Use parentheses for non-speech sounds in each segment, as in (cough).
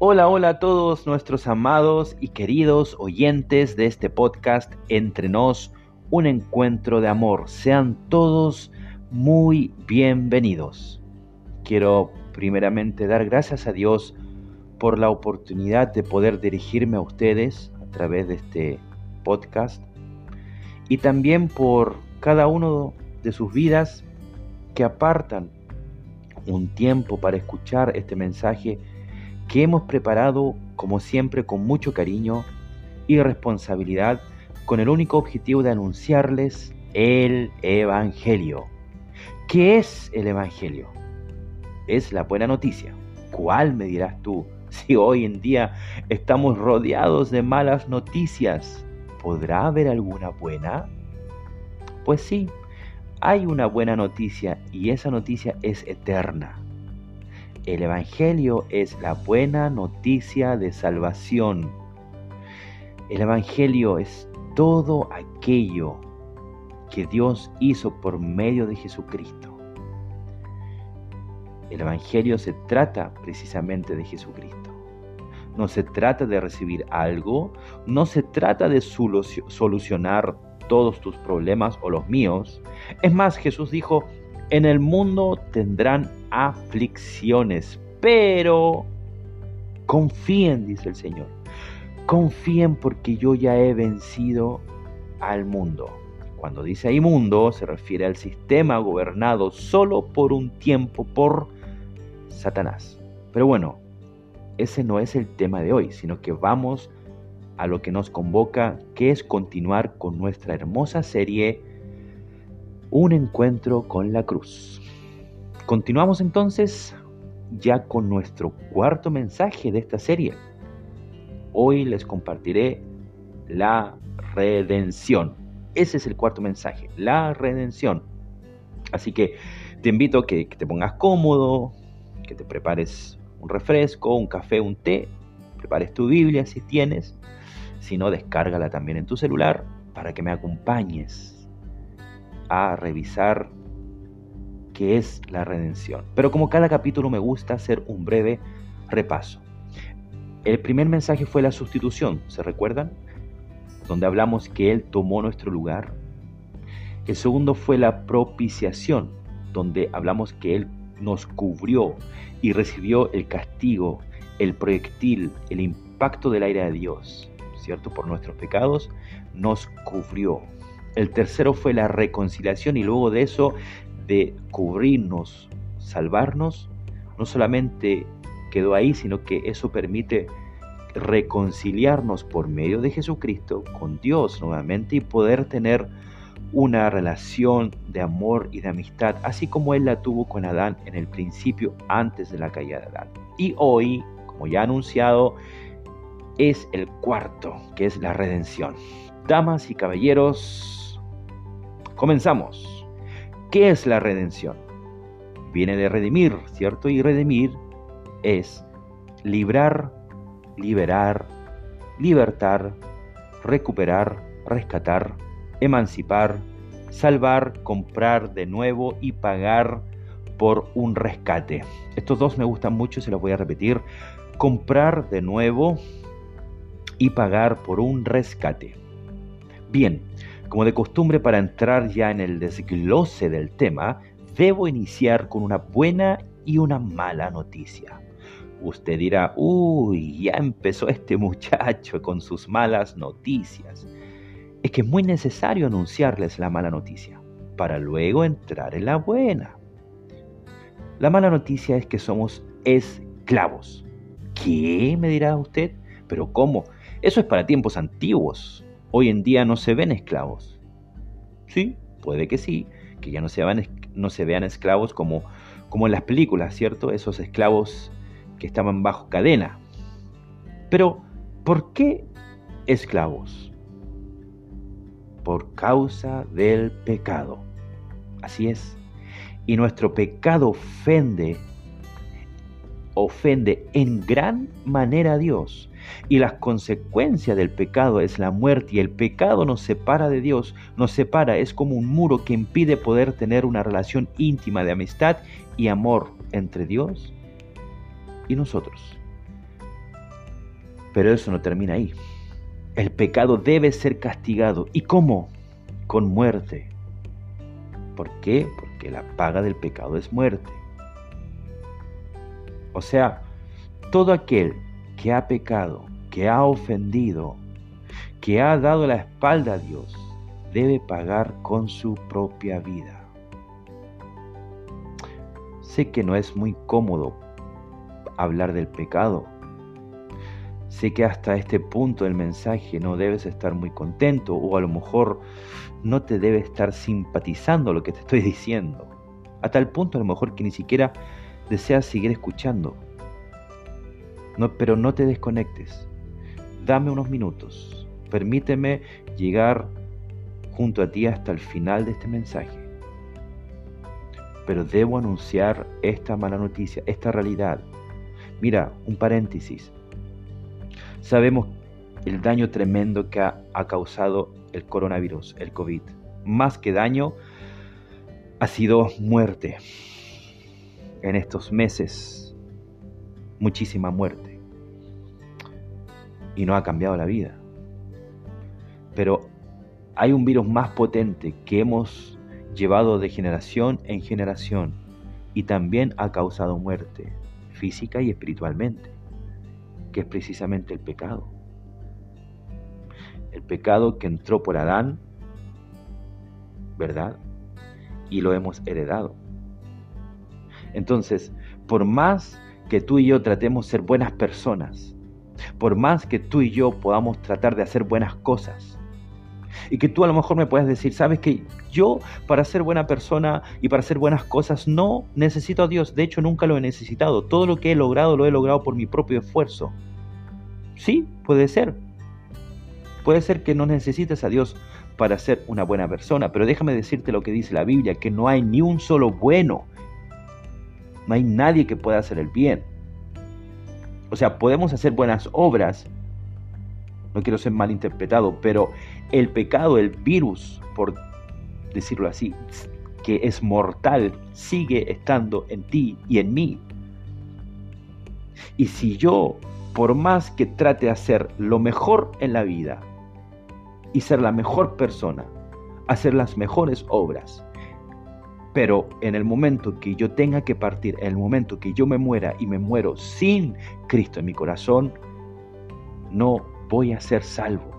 Hola, hola a todos nuestros amados y queridos oyentes de este podcast Entre Nos, un encuentro de amor. Sean todos muy bienvenidos. Quiero primeramente dar gracias a Dios por la oportunidad de poder dirigirme a ustedes a través de este podcast y también por cada uno de sus vidas que apartan un tiempo para escuchar este mensaje que hemos preparado como siempre con mucho cariño y responsabilidad con el único objetivo de anunciarles el Evangelio. ¿Qué es el Evangelio? Es la buena noticia. ¿Cuál me dirás tú? Si hoy en día estamos rodeados de malas noticias, ¿podrá haber alguna buena? Pues sí, hay una buena noticia y esa noticia es eterna. El Evangelio es la buena noticia de salvación. El Evangelio es todo aquello que Dios hizo por medio de Jesucristo. El Evangelio se trata precisamente de Jesucristo. No se trata de recibir algo, no se trata de solucionar todos tus problemas o los míos. Es más, Jesús dijo, en el mundo tendrán aflicciones, pero confíen, dice el Señor. Confíen porque yo ya he vencido al mundo. Cuando dice ahí mundo, se refiere al sistema gobernado solo por un tiempo por Satanás. Pero bueno, ese no es el tema de hoy, sino que vamos a lo que nos convoca, que es continuar con nuestra hermosa serie Un encuentro con la cruz. Continuamos entonces ya con nuestro cuarto mensaje de esta serie. Hoy les compartiré la redención. Ese es el cuarto mensaje, la redención. Así que te invito a que, que te pongas cómodo, que te prepares un refresco, un café, un té, prepares tu Biblia si tienes, si no, descárgala también en tu celular para que me acompañes a revisar qué es la redención. Pero como cada capítulo me gusta hacer un breve repaso. El primer mensaje fue la sustitución, ¿se recuerdan? Donde hablamos que Él tomó nuestro lugar. El segundo fue la propiciación, donde hablamos que Él nos cubrió y recibió el castigo, el proyectil, el impacto del aire de Dios. ¿cierto? Por nuestros pecados, nos cubrió. El tercero fue la reconciliación y luego de eso, de cubrirnos, salvarnos, no solamente quedó ahí, sino que eso permite reconciliarnos por medio de Jesucristo con Dios nuevamente y poder tener una relación de amor y de amistad, así como Él la tuvo con Adán en el principio antes de la caída de Adán. Y hoy, como ya anunciado, es el cuarto, que es la redención. Damas y caballeros, comenzamos. ¿Qué es la redención? Viene de redimir, ¿cierto? Y redimir es librar, liberar, libertar, recuperar, rescatar, emancipar, salvar, comprar de nuevo y pagar por un rescate. Estos dos me gustan mucho, se los voy a repetir. Comprar de nuevo y pagar por un rescate. Bien, como de costumbre para entrar ya en el desglose del tema, debo iniciar con una buena y una mala noticia. Usted dirá, uy, ya empezó este (laughs) muchacho con sus malas noticias. Es que es muy necesario anunciarles la mala noticia para luego entrar en la buena. La mala noticia es que somos esclavos. ¿Qué? me dirá usted. Pero ¿cómo? Eso es para tiempos antiguos. Hoy en día no se ven esclavos. Sí, puede que sí, que ya no se vean, no se vean esclavos como, como en las películas, ¿cierto? Esos esclavos que estaban bajo cadena. Pero, ¿por qué esclavos? Por causa del pecado. Así es. Y nuestro pecado ofende, ofende en gran manera a Dios y las consecuencias del pecado es la muerte y el pecado nos separa de Dios, nos separa, es como un muro que impide poder tener una relación íntima de amistad y amor entre Dios y nosotros. Pero eso no termina ahí. El pecado debe ser castigado. ¿Y cómo? Con muerte. ¿Por qué? Porque la paga del pecado es muerte. O sea, todo aquel que ha pecado, que ha ofendido, que ha dado la espalda a Dios, debe pagar con su propia vida. Sé que no es muy cómodo hablar del pecado. Sé que hasta este punto del mensaje no debes estar muy contento o a lo mejor no te debe estar simpatizando lo que te estoy diciendo. A tal punto a lo mejor que ni siquiera deseas seguir escuchando. Pero no te desconectes. Dame unos minutos. Permíteme llegar junto a ti hasta el final de este mensaje. Pero debo anunciar esta mala noticia, esta realidad. Mira, un paréntesis. Sabemos el daño tremendo que ha, causado el coronavirus, el COVID. Más que daño, ha sido muerte. En estos meses, muchísima muerte. Y no ha cambiado la vida. Pero hay un virus más potente que hemos llevado de generación en generación y también ha causado muerte física y espiritualmente, que es precisamente el pecado. El pecado que entró por Adán, ¿verdad? Y lo hemos heredado. Entonces, por más que tú y yo tratemos ser buenas personas, por más que tú y yo podamos tratar de hacer buenas cosas, y que tú a lo mejor me puedes decir, sabes que yo para ser buena persona y para hacer buenas cosas no necesito a Dios, de hecho nunca lo he necesitado, todo lo que he logrado lo he logrado por mi propio esfuerzo. Sí, puede ser. Puede ser que no necesites a Dios para ser una buena persona, pero déjame decirte lo que dice la Biblia, que no hay ni un solo bueno. No hay nadie que pueda hacer el bien. O sea, podemos hacer buenas obras, no quiero ser malinterpretado, pero el pecado, el virus, por decirlo así, que es mortal, sigue estando en ti y en mí. Y si yo, por más que trate de hacer lo mejor en la vida y ser la mejor persona, hacer las mejores obras, pero en el momento que yo tenga que partir, en el momento que yo me muera y me muero sin Cristo en mi corazón, no voy a ser salvo.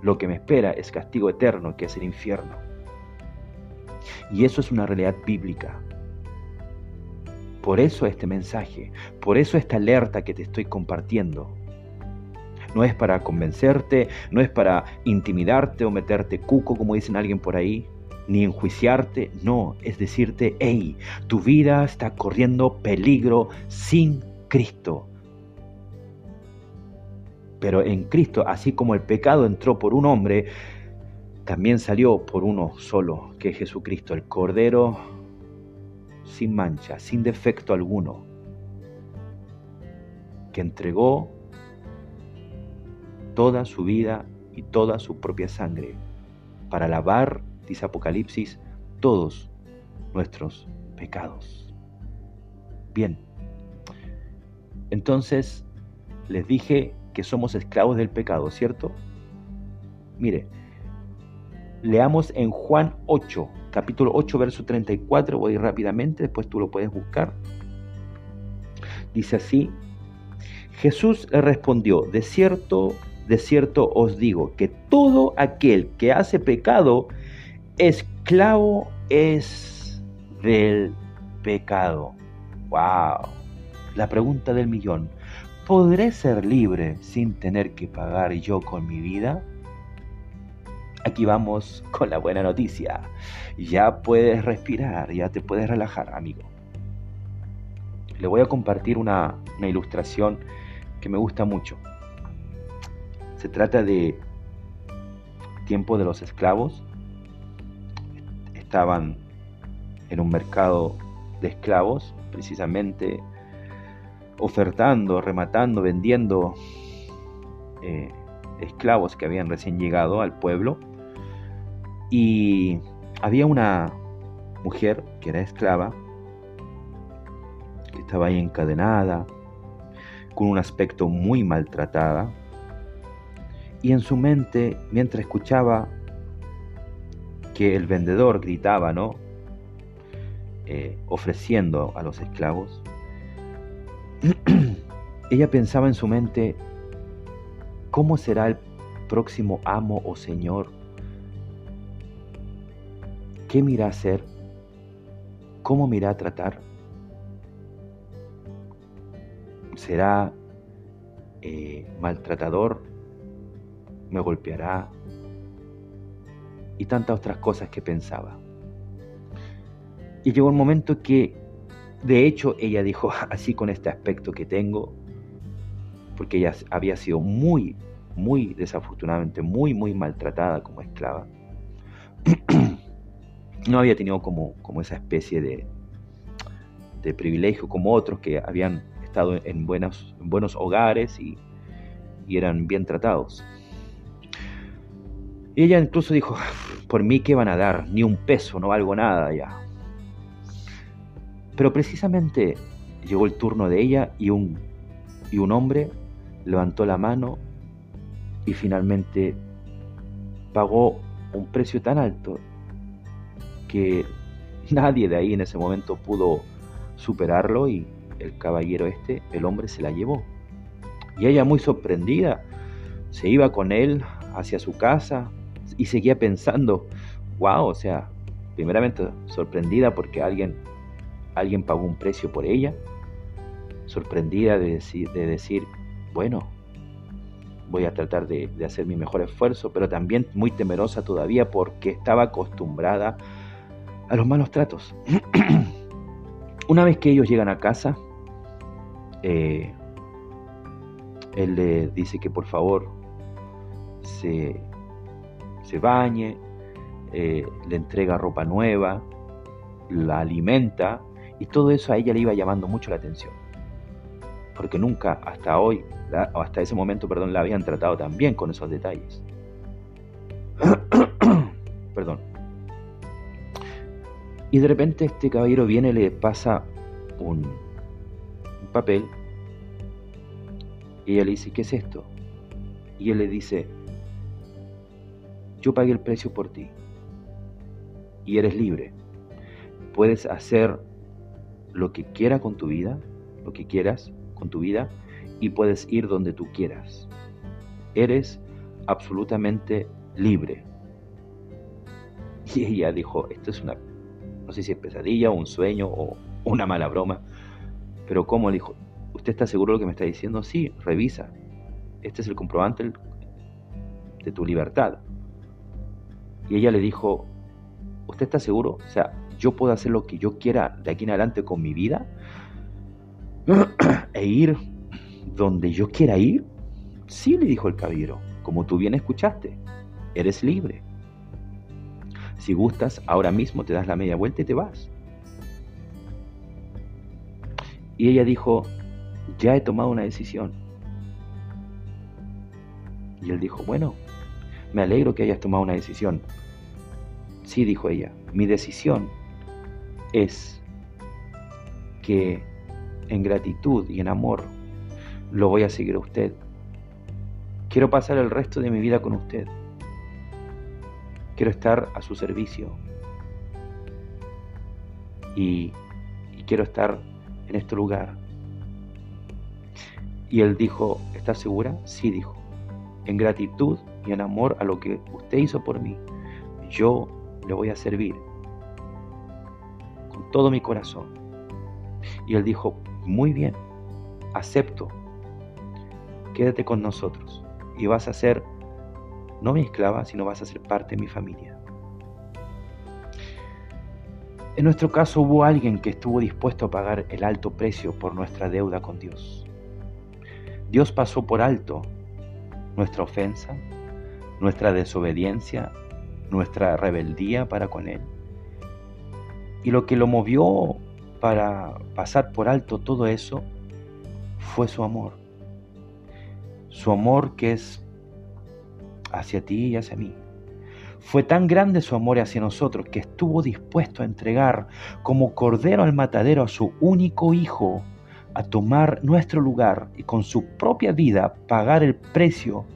Lo que me espera es castigo eterno, que es el infierno. Y eso es una realidad bíblica. Por eso este mensaje, por eso esta alerta que te estoy compartiendo. No es para convencerte, no es para intimidarte o meterte cuco, como dicen alguien por ahí, ni enjuiciarte, no, es decirte, hey, tu vida está corriendo peligro sin Cristo. Pero en Cristo, así como el pecado entró por un hombre, también salió por uno solo, que es Jesucristo, el Cordero sin mancha, sin defecto alguno, que entregó toda su vida y toda su propia sangre para lavar, dice Apocalipsis, todos nuestros pecados. Bien, entonces les dije que somos esclavos del pecado, ¿cierto? Mire, leamos en Juan 8, capítulo 8, verso 34, voy rápidamente, después tú lo puedes buscar. Dice así, Jesús le respondió, de cierto, de cierto os digo, que todo aquel que hace pecado, esclavo es del pecado. ¡Wow! La pregunta del millón. ¿Podré ser libre sin tener que pagar yo con mi vida? Aquí vamos con la buena noticia. Ya puedes respirar, ya te puedes relajar, amigo. Le voy a compartir una, ilustración que me gusta mucho. Se trata de tiempo de los esclavos. Estaban en un mercado de esclavos, precisamente ofertando, rematando, vendiendo eh, esclavos que habían recién llegado al pueblo. Y había una mujer que era esclava, que estaba ahí encadenada, con un aspecto muy maltratada, y en su mente, mientras escuchaba que el vendedor gritaba, ¿no? Eh, ofreciendo a los esclavos, (clears throat) ella pensaba en su mente, ¿cómo será el próximo amo o señor? ¿Qué mira a hacer? ¿Cómo mira a tratar? ¿Será eh, maltratador? ¿Me golpeará? Y tantas otras cosas que pensaba. Y llegó un momento que, de hecho, ella dijo, (laughs) así con este aspecto que tengo, porque ella había sido muy, muy desafortunadamente, muy, muy maltratada como esclava. (clears throat) no había tenido como, como esa especie de, de privilegio como otros que habían estado en, buenos, en buenos hogares y, y eran bien tratados. Y ella incluso dijo, por mí qué van a dar, ni un peso, no valgo nada ya. Pero precisamente llegó el turno de ella y un, y un hombre levantó la mano y finalmente pagó un precio tan alto que (laughs) nadie de ahí en ese momento pudo superarlo y el caballero este, el hombre se la llevó. Y ella muy sorprendida se iba con él hacia su casa y seguía pensando, wow, o sea, primeramente sorprendida porque alguien, alguien pagó un precio por ella, sorprendida de decir, de decir bueno, voy a tratar de, hacer mi mejor esfuerzo, pero también muy temerosa todavía porque estaba acostumbrada a los malos tratos. (clears throat) Una vez que ellos llegan a casa, eh, él le dice que por favor se, se bañe, eh, le entrega ropa nueva, la alimenta y todo eso a ella le iba llamando mucho la atención. Porque nunca hasta hoy, o hasta ese momento, perdón, la habían tratado tan bien con esos detalles. (coughs) perdón. Y de repente este caballero viene le pasa un, papel. Y ella le dice, ¿qué es esto? Y él le dice, yo pagué el precio por ti. Y eres libre. Puedes hacer lo que quieras con tu vida, lo que quieras con tu vida, y puedes ir donde tú quieras. Eres absolutamente libre. Y ella dijo, esto es una no sé si es pesadilla, un sueño o una mala broma, pero como dijo, ¿usted está seguro de lo que me está diciendo? Sí, revisa. Este es el comprobante de tu libertad. Y ella le dijo, ¿usted está seguro? O sea, yo puedo hacer lo que yo quiera de aquí en adelante con mi vida (clears throat) e ir donde yo quiera ir. Sí, le dijo el caballero, como tú bien escuchaste, eres libre. Si gustas, ahora mismo te das la media vuelta y te vas. Y ella dijo, ya he tomado una decisión. Y él dijo, bueno, me alegro que hayas tomado una decisión. Sí, dijo ella, mi decisión es que en gratitud y en amor lo voy a seguir a usted. Quiero pasar el resto de mi vida con usted. Quiero estar a su servicio. Y, quiero estar en este lugar. Y él dijo, ¿estás segura? Sí, dijo. En gratitud y en amor a lo que usted hizo por mí, yo le voy a servir con todo mi corazón. Y él dijo, muy bien, acepto, quédate con nosotros y vas a ser no mi esclava, sino vas a ser parte de mi familia. En nuestro caso hubo alguien que estuvo dispuesto a pagar el alto precio por nuestra deuda con Dios. Dios pasó por alto nuestra ofensa, nuestra desobediencia, nuestra rebeldía para con Él. Y lo que lo movió para pasar por alto todo eso fue su amor. Su amor que es hacia ti y hacia mí. Fue tan grande su amor hacia nosotros que estuvo dispuesto a entregar como cordero al matadero a su único hijo a tomar nuestro lugar y con su propia vida pagar el precio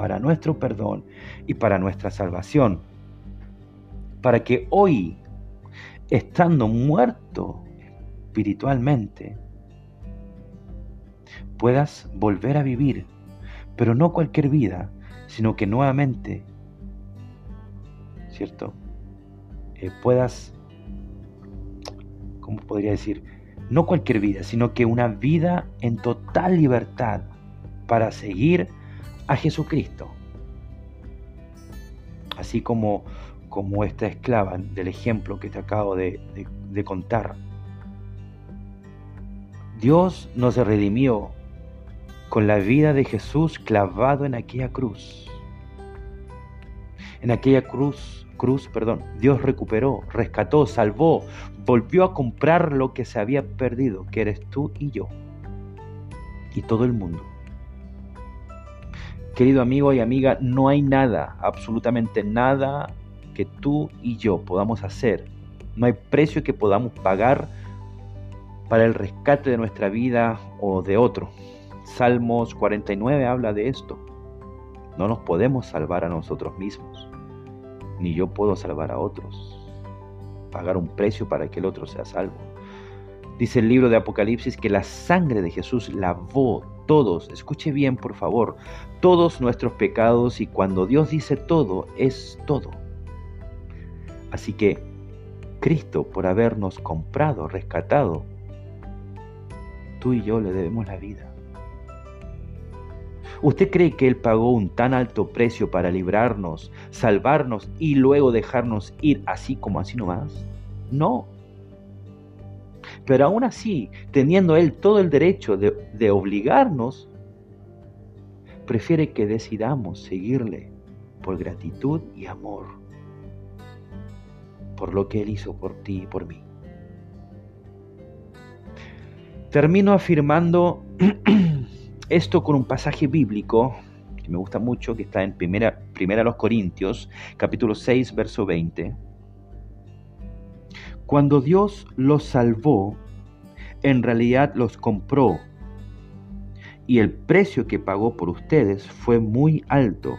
para nuestro perdón y para nuestra salvación. Para que hoy, estando muerto espiritualmente, puedas volver a vivir, pero no cualquier vida, sino que nuevamente, ¿cierto? Eh, puedas, ¿cómo podría decir? No cualquier vida, sino que una vida en total libertad para seguir a Jesucristo. Así como, como esta esclava del ejemplo que te acabo de, de contar. Dios nos redimió con la vida de Jesús clavado en aquella cruz. En aquella cruz, cruz, perdón, Dios recuperó, rescató, salvó, volvió a comprar lo que se había perdido, que eres tú y yo, y todo el mundo. Querido amigo y amiga, no hay nada, absolutamente nada que tú y yo podamos hacer. No hay precio que podamos pagar para el rescate de nuestra vida o de otro. Salmos 49 habla de esto. No nos podemos salvar a nosotros mismos, ni yo puedo salvar a otros, pagar un precio para que el otro sea salvo. Dice el libro de Apocalipsis que la sangre de Jesús lavó todos, escuche bien por favor, todos nuestros pecados y cuando Dios dice todo, es todo. Así que Cristo, por habernos comprado, rescatado, tú y yo le debemos la vida. ¿Usted cree que Él pagó un tan alto precio para librarnos, salvarnos y luego dejarnos ir así como así nomás? No. Pero aún así, teniendo Él todo el derecho de, obligarnos, prefiere que decidamos seguirle por gratitud y amor, por lo que Él hizo por ti y por mí. Termino afirmando (clears throat) Esto con un pasaje bíblico que me gusta mucho, que está en Primera, primera los Corintios, capítulo 6, verso 20. Cuando Dios los salvó, en realidad los compró y el precio que pagó por ustedes fue muy alto,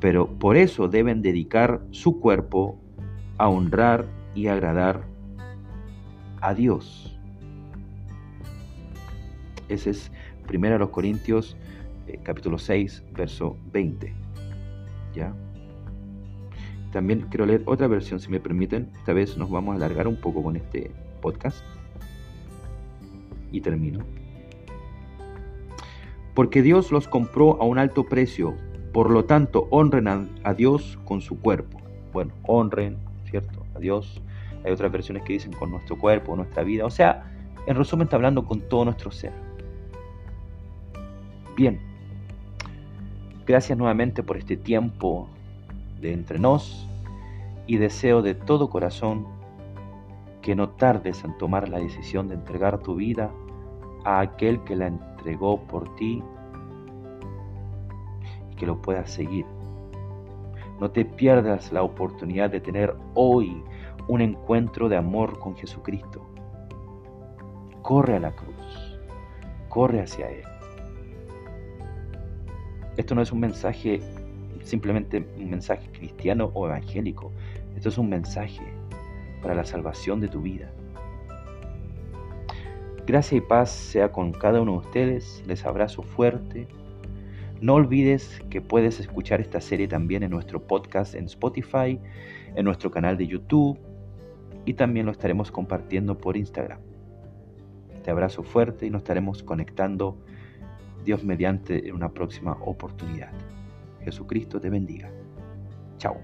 pero por eso deben dedicar su cuerpo a honrar y agradar a Dios. Ese es Primera a los Corintios, eh, capítulo 6, verso 20. ¿Ya? También quiero leer otra versión, si me permiten. Esta vez nos vamos a alargar un poco con este podcast. Y termino. Porque Dios los compró a un alto precio, por lo tanto honren a, Dios con su cuerpo. Bueno, honren, ¿cierto? A Dios. Hay otras versiones que dicen con nuestro cuerpo, nuestra vida. O sea, en resumen está hablando con todo nuestro ser. Bien, gracias nuevamente por este tiempo de entre nos y deseo de todo corazón que no tardes en tomar la decisión de entregar tu vida a aquel que la entregó por ti y que lo puedas seguir. No te pierdas la oportunidad de tener hoy un encuentro de amor con Jesucristo. Corre a la cruz, corre hacia Él. Esto no es un mensaje, simplemente un mensaje cristiano o evangélico. Esto es un mensaje para la salvación de tu vida. Gracia y paz sea con cada uno de ustedes. Les abrazo fuerte. No olvides que puedes escuchar esta serie también en nuestro podcast en Spotify, en nuestro canal de YouTube y también lo estaremos compartiendo por Instagram. Te abrazo fuerte y nos estaremos conectando Dios mediante en una próxima oportunidad. Jesucristo te bendiga. Chao.